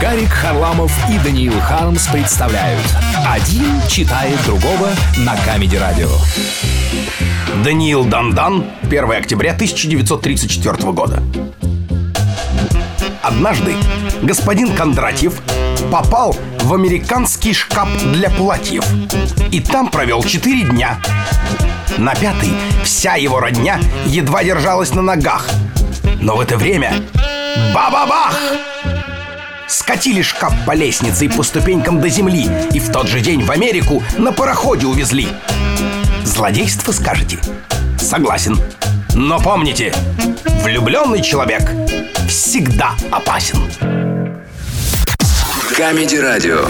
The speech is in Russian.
Гарик Харламов и Даниил Хармс представляют. Один читает другого на Камеди Радио. Даниил Дандан, 1 октября 1934 года. Однажды господин Кондратьев попал в американский шкаф для платьев И там провел 4 дня. На пятый вся его родня едва держалась на ногах. Но в это время Ба-ба-бах! Скатили шкаф по лестнице и по ступенькам до земли И в тот же день в Америку на пароходе увезли Злодейство, скажете? Согласен Но помните, влюбленный человек всегда опасен Камеди Радио.